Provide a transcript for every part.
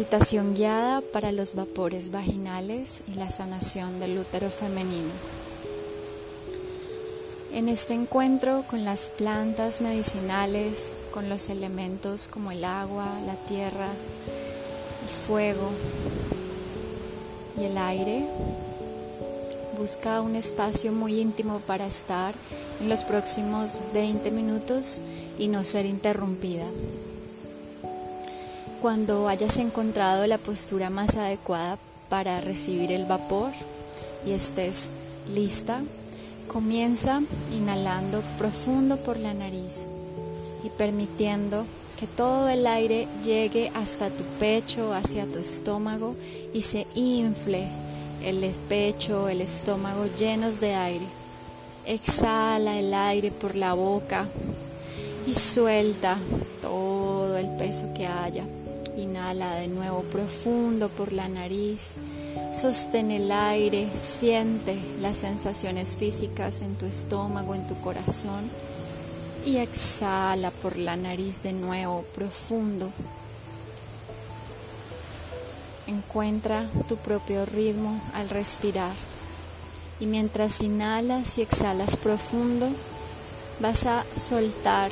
Meditación guiada para los vapores vaginales y la sanación del útero femenino. En este encuentro con las plantas medicinales, con los elementos como el agua, la tierra, el fuego y el aire, busca un espacio muy íntimo para estar en los próximos 20 minutos y no ser interrumpida. Cuando hayas encontrado la postura más adecuada para recibir el vapor y estés lista, comienza inhalando profundo por la nariz y permitiendo que todo el aire llegue hasta tu pecho, hacia tu estómago y se infle el pecho, el estómago llenos de aire. Exhala el aire por la boca y suelta todo el peso que haya. Inhala de nuevo profundo por la nariz. Sostén el aire, siente las sensaciones físicas en tu estómago, en tu corazón. Y exhala por la nariz de nuevo profundo. Encuentra tu propio ritmo al respirar. Y mientras inhalas y exhalas profundo, vas a soltar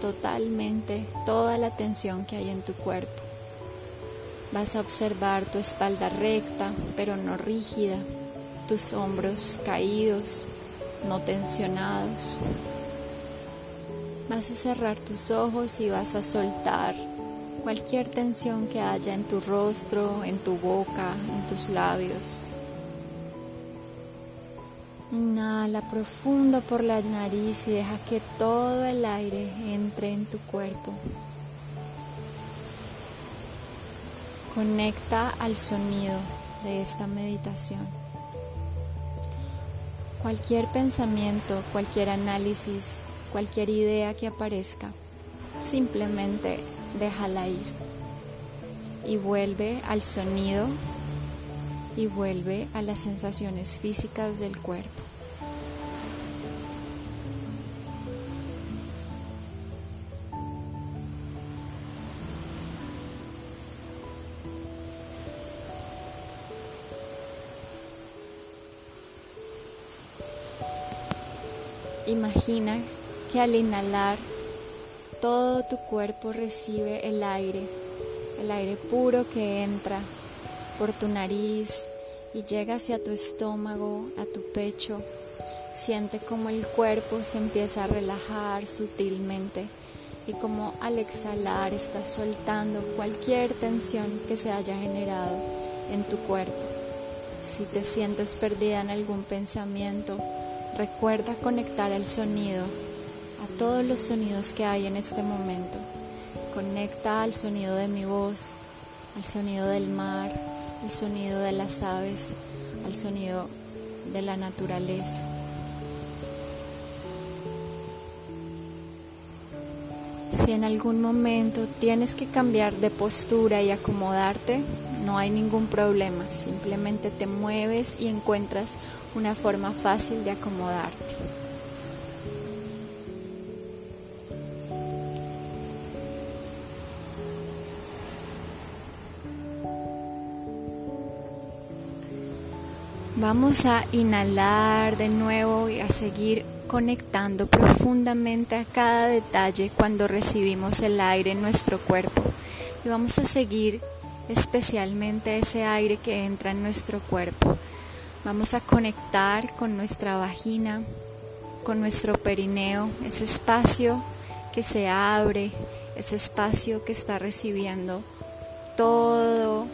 totalmente toda la tensión que hay en tu cuerpo. Vas a observar tu espalda recta, pero no rígida, tus hombros caídos, no tensionados. Vas a cerrar tus ojos y vas a soltar cualquier tensión que haya en tu rostro, en tu boca, en tus labios. Inhala profundo por la nariz y deja que todo el aire entre en tu cuerpo. Conecta al sonido de esta meditación. Cualquier pensamiento, cualquier análisis, cualquier idea que aparezca, simplemente déjala ir y vuelve al sonido y vuelve a las sensaciones físicas del cuerpo. Imagina que al inhalar todo tu cuerpo recibe el aire, el aire puro que entra por tu nariz y llega hacia tu estómago, a tu pecho. Siente como el cuerpo se empieza a relajar sutilmente y como al exhalar estás soltando cualquier tensión que se haya generado en tu cuerpo. Si te sientes perdida en algún pensamiento, Recuerda conectar el sonido a todos los sonidos que hay en este momento. Conecta al sonido de mi voz, al sonido del mar, al sonido de las aves, al sonido de la naturaleza. Si en algún momento tienes que cambiar de postura y acomodarte, no hay ningún problema, simplemente te mueves y encuentras una forma fácil de acomodarte. Vamos a inhalar de nuevo y a seguir conectando profundamente a cada detalle cuando recibimos el aire en nuestro cuerpo. Y vamos a seguir especialmente ese aire que entra en nuestro cuerpo. Vamos a conectar con nuestra vagina, con nuestro perineo, ese espacio que se abre, ese espacio que está recibiendo todo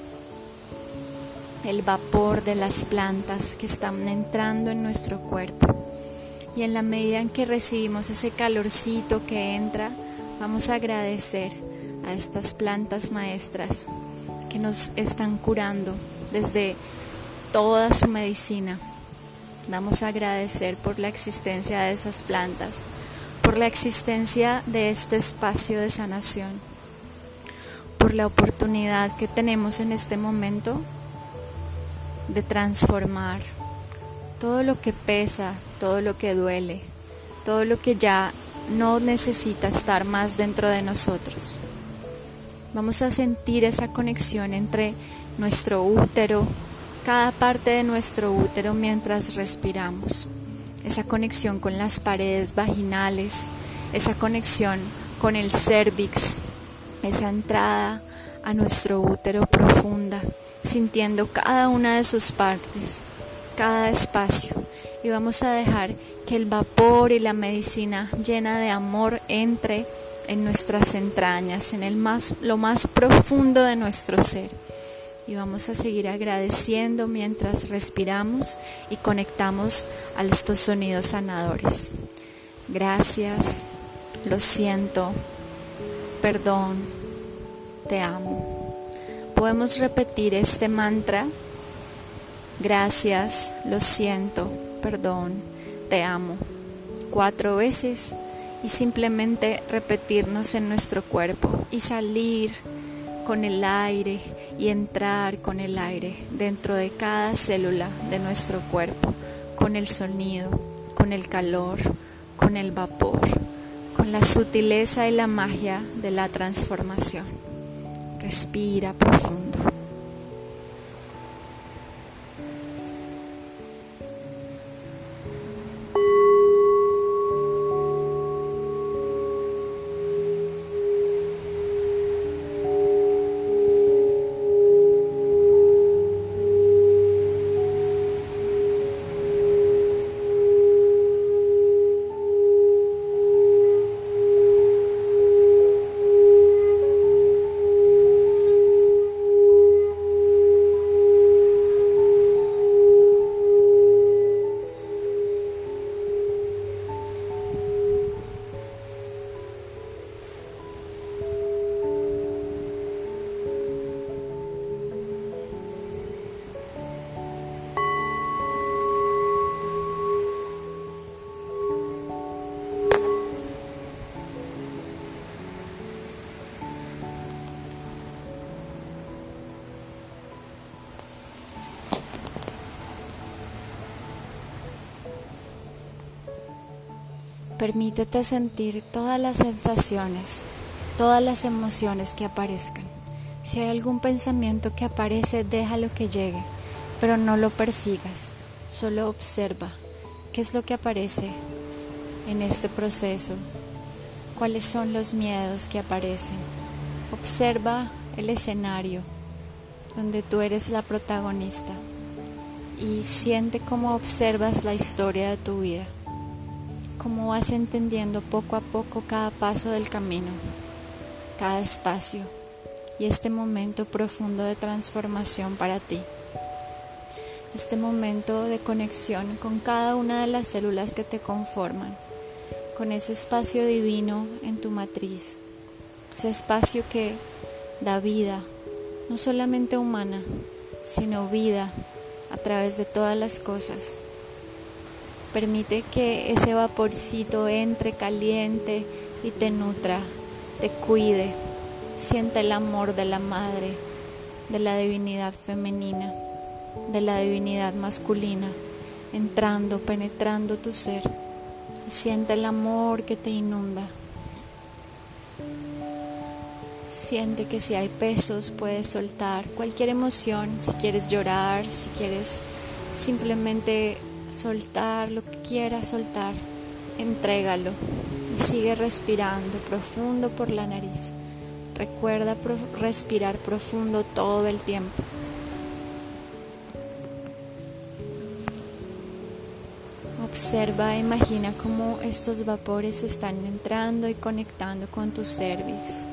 el vapor de las plantas que están entrando en nuestro cuerpo. Y en la medida en que recibimos ese calorcito que entra, vamos a agradecer a estas plantas maestras que nos están curando desde toda su medicina. Vamos a agradecer por la existencia de esas plantas, por la existencia de este espacio de sanación, por la oportunidad que tenemos en este momento de transformar todo lo que pesa, todo lo que duele, todo lo que ya no necesita estar más dentro de nosotros. Vamos a sentir esa conexión entre nuestro útero, cada parte de nuestro útero mientras respiramos. Esa conexión con las paredes vaginales, esa conexión con el cervix, esa entrada a nuestro útero profunda, sintiendo cada una de sus partes, cada espacio. Y vamos a dejar que el vapor y la medicina llena de amor entre en nuestras entrañas, en el más, lo más profundo de nuestro ser. Y vamos a seguir agradeciendo mientras respiramos y conectamos a estos sonidos sanadores. Gracias, lo siento, perdón, te amo. Podemos repetir este mantra. Gracias, lo siento, perdón, te amo. Cuatro veces y simplemente repetirnos en nuestro cuerpo y salir con el aire y entrar con el aire dentro de cada célula de nuestro cuerpo, con el sonido, con el calor, con el vapor, con la sutileza y la magia de la transformación. Respira profundo. Permítete sentir todas las sensaciones, todas las emociones que aparezcan. Si hay algún pensamiento que aparece, déjalo que llegue, pero no lo persigas, solo observa qué es lo que aparece en este proceso, cuáles son los miedos que aparecen. Observa el escenario donde tú eres la protagonista y siente cómo observas la historia de tu vida cómo vas entendiendo poco a poco cada paso del camino, cada espacio y este momento profundo de transformación para ti. Este momento de conexión con cada una de las células que te conforman, con ese espacio divino en tu matriz, ese espacio que da vida, no solamente humana, sino vida a través de todas las cosas. Permite que ese vaporcito entre caliente y te nutra, te cuide. Siente el amor de la madre, de la divinidad femenina, de la divinidad masculina, entrando, penetrando tu ser. Siente el amor que te inunda. Siente que si hay pesos puedes soltar cualquier emoción, si quieres llorar, si quieres simplemente soltar lo que quieras soltar, entrégalo y sigue respirando profundo por la nariz. Recuerda respirar profundo todo el tiempo. Observa e imagina cómo estos vapores están entrando y conectando con tu cervix,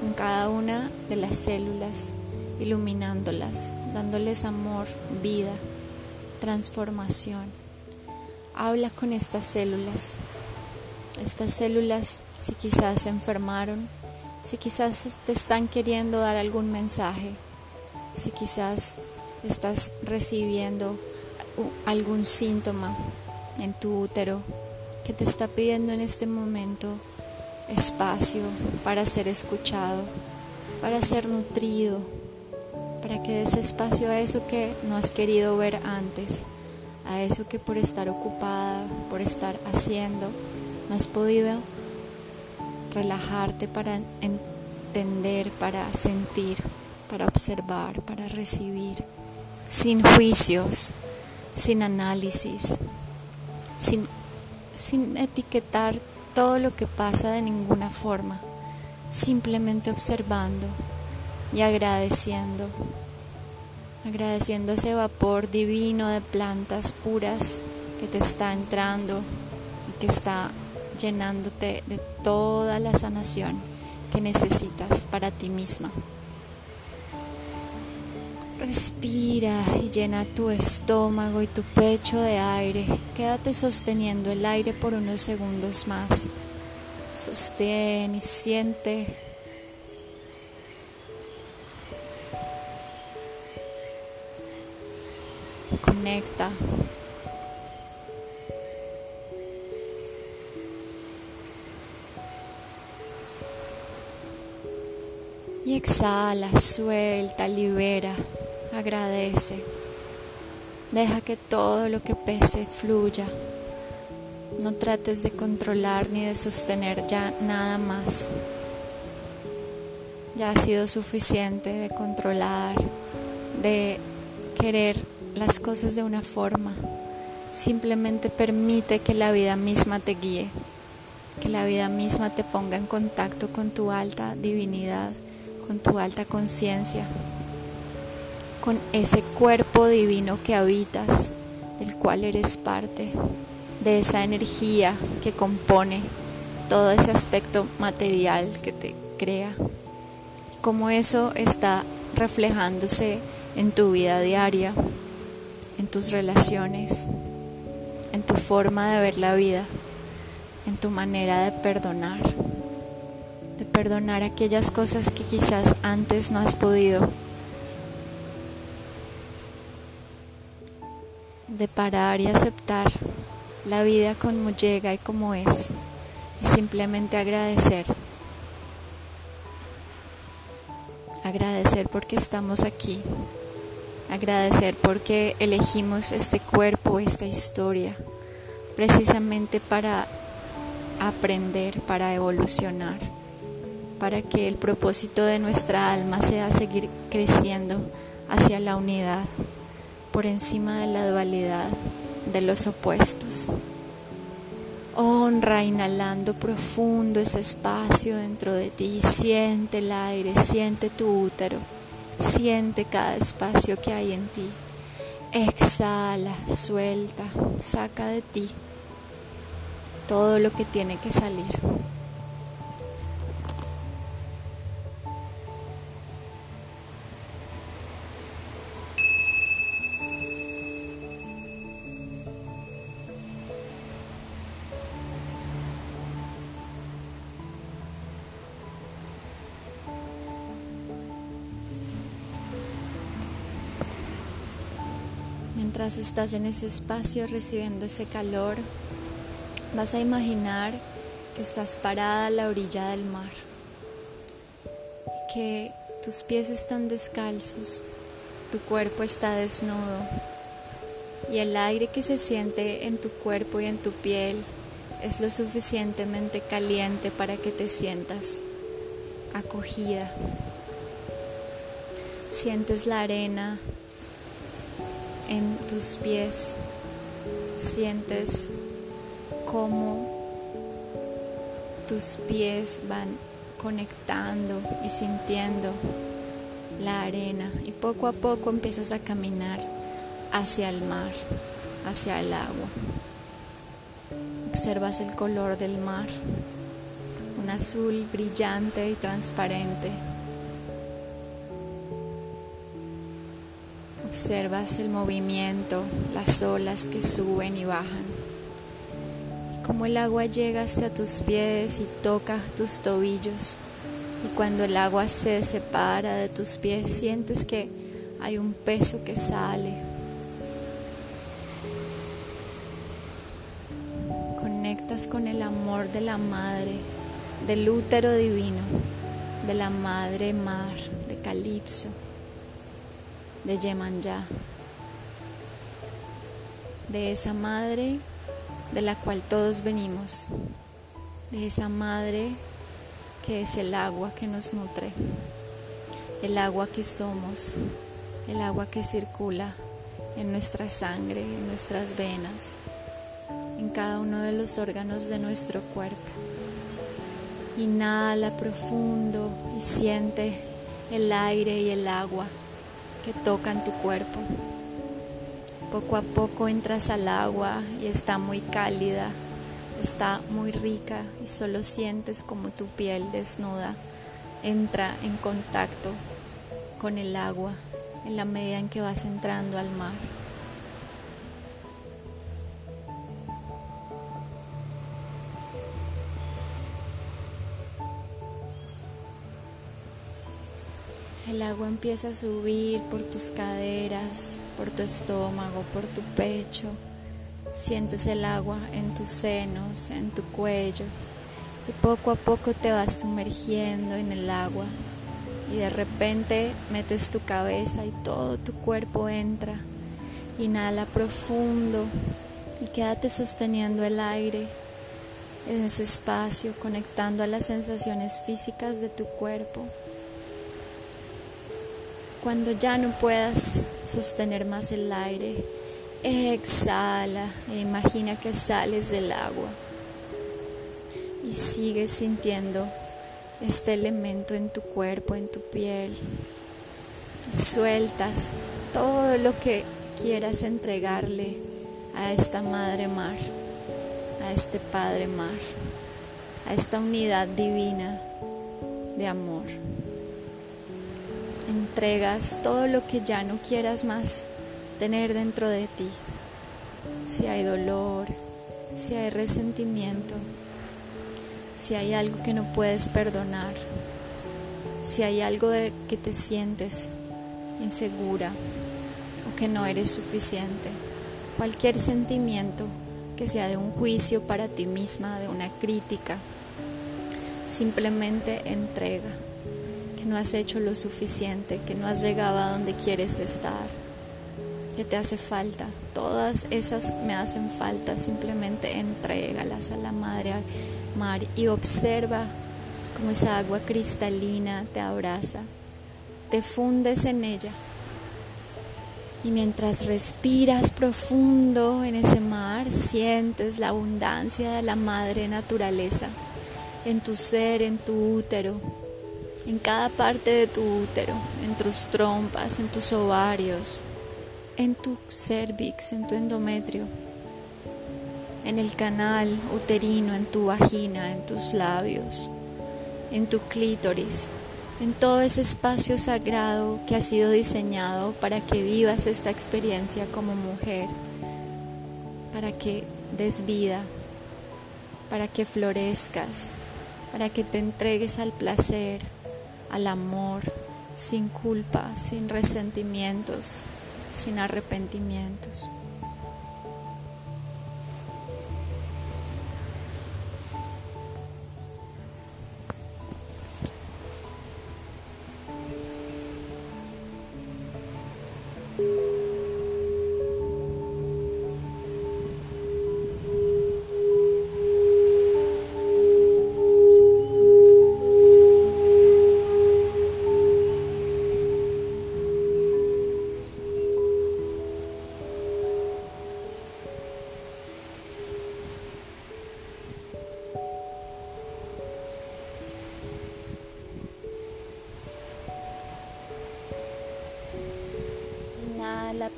con cada una de las células, iluminándolas, dándoles amor, vida transformación. Habla con estas células. Estas células, si quizás se enfermaron, si quizás te están queriendo dar algún mensaje, si quizás estás recibiendo algún síntoma en tu útero que te está pidiendo en este momento espacio para ser escuchado, para ser nutrido, para que des espacio a eso que no has querido ver antes, a eso que por estar ocupada, por estar haciendo, no has podido relajarte para entender, para sentir, para observar, para recibir, sin juicios, sin análisis, sin, sin etiquetar todo lo que pasa de ninguna forma, simplemente observando y agradeciendo, agradeciendo ese vapor divino de plantas puras que te está entrando y que está llenándote de toda la sanación que necesitas para ti misma. Respira y llena tu estómago y tu pecho de aire. Quédate sosteniendo el aire por unos segundos más. Sostén y siente. Conecta. Y exhala, suelta, libera, agradece. Deja que todo lo que pese fluya. No trates de controlar ni de sostener ya nada más. Ya ha sido suficiente de controlar, de querer las cosas de una forma. Simplemente permite que la vida misma te guíe, que la vida misma te ponga en contacto con tu alta divinidad con tu alta conciencia, con ese cuerpo divino que habitas, del cual eres parte, de esa energía que compone todo ese aspecto material que te crea, cómo eso está reflejándose en tu vida diaria, tus relaciones, en tu forma de ver la vida, en tu manera de perdonar de perdonar aquellas cosas que quizás antes no has podido, de parar y aceptar la vida como llega y como es, y simplemente agradecer. Agradecer porque estamos aquí, agradecer porque elegimos este cuerpo, esta historia, precisamente para aprender, para evolucionar para que el propósito de nuestra alma sea seguir creciendo hacia la unidad, por encima de la dualidad de los opuestos. Honra inhalando profundo ese espacio dentro de ti, siente el aire, siente tu útero, siente cada espacio que hay en ti. Exhala, suelta, saca de ti todo lo que tiene que salir. Mientras estás en ese espacio recibiendo ese calor, vas a imaginar que estás parada a la orilla del mar, que tus pies están descalzos, tu cuerpo está desnudo y el aire que se siente en tu cuerpo y en tu piel es lo suficientemente caliente para que te sientas acogida. Sientes la arena en tus pies. Sientes cómo tus pies van conectando y sintiendo la arena y poco a poco empiezas a caminar hacia el mar, hacia el agua. Observas el color del mar, un azul brillante y transparente. Observas el movimiento, las olas que suben y bajan. Y cómo el agua llega hasta tus pies y toca tus tobillos. Y cuando el agua se separa de tus pies, sientes que hay un peso que sale. Conectas con el amor de la madre, del útero divino, de la madre mar, de Calipso de Yemanyá, de esa madre de la cual todos venimos, de esa madre que es el agua que nos nutre, el agua que somos, el agua que circula en nuestra sangre, en nuestras venas, en cada uno de los órganos de nuestro cuerpo. Inhala profundo y siente el aire y el agua que tocan tu cuerpo. Poco a poco entras al agua y está muy cálida, está muy rica y solo sientes como tu piel desnuda entra en contacto con el agua en la medida en que vas entrando al mar. El agua empieza a subir por tus caderas, por tu estómago, por tu pecho. Sientes el agua en tus senos, en tu cuello. Y poco a poco te vas sumergiendo en el agua. Y de repente metes tu cabeza y todo tu cuerpo entra. Inhala profundo y quédate sosteniendo el aire en ese espacio, conectando a las sensaciones físicas de tu cuerpo. Cuando ya no puedas sostener más el aire, exhala e imagina que sales del agua y sigues sintiendo este elemento en tu cuerpo, en tu piel. Sueltas todo lo que quieras entregarle a esta madre mar, a este padre mar, a esta unidad divina de amor entregas todo lo que ya no quieras más tener dentro de ti. Si hay dolor, si hay resentimiento, si hay algo que no puedes perdonar, si hay algo de que te sientes insegura o que no eres suficiente, cualquier sentimiento que sea de un juicio para ti misma, de una crítica, simplemente entrega no has hecho lo suficiente, que no has llegado a donde quieres estar, que te hace falta. Todas esas me hacen falta, simplemente entrégalas a la Madre Mar y observa cómo esa agua cristalina te abraza, te fundes en ella. Y mientras respiras profundo en ese mar, sientes la abundancia de la madre naturaleza en tu ser, en tu útero, en cada parte de tu útero, en tus trompas, en tus ovarios, en tu cervix, en tu endometrio, en el canal uterino, en tu vagina, en tus labios, en tu clítoris, en todo ese espacio sagrado que ha sido diseñado para que vivas esta experiencia como mujer, para que des vida, para que florezcas, para que te entregues al placer, al amor, sin culpa, sin resentimientos, sin arrepentimientos.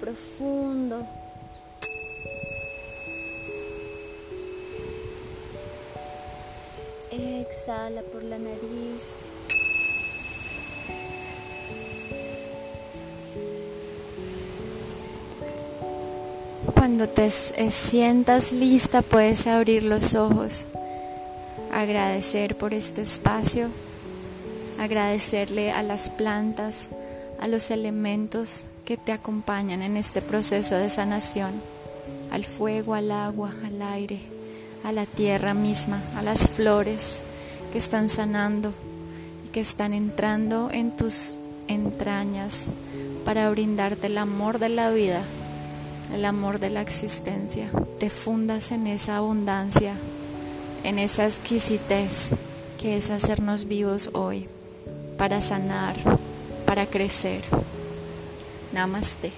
Profundo. Exhala por la nariz. Cuando te sientas lista puedes abrir los ojos, agradecer por este espacio, agradecerle a las plantas, a los elementos que te acompañan en este proceso de sanación, al fuego, al agua, al aire, a la tierra misma, a las flores que están sanando y que están entrando en tus entrañas para brindarte el amor de la vida, el amor de la existencia. Te fundas en esa abundancia, en esa exquisitez que es hacernos vivos hoy para sanar, para crecer. Namaste.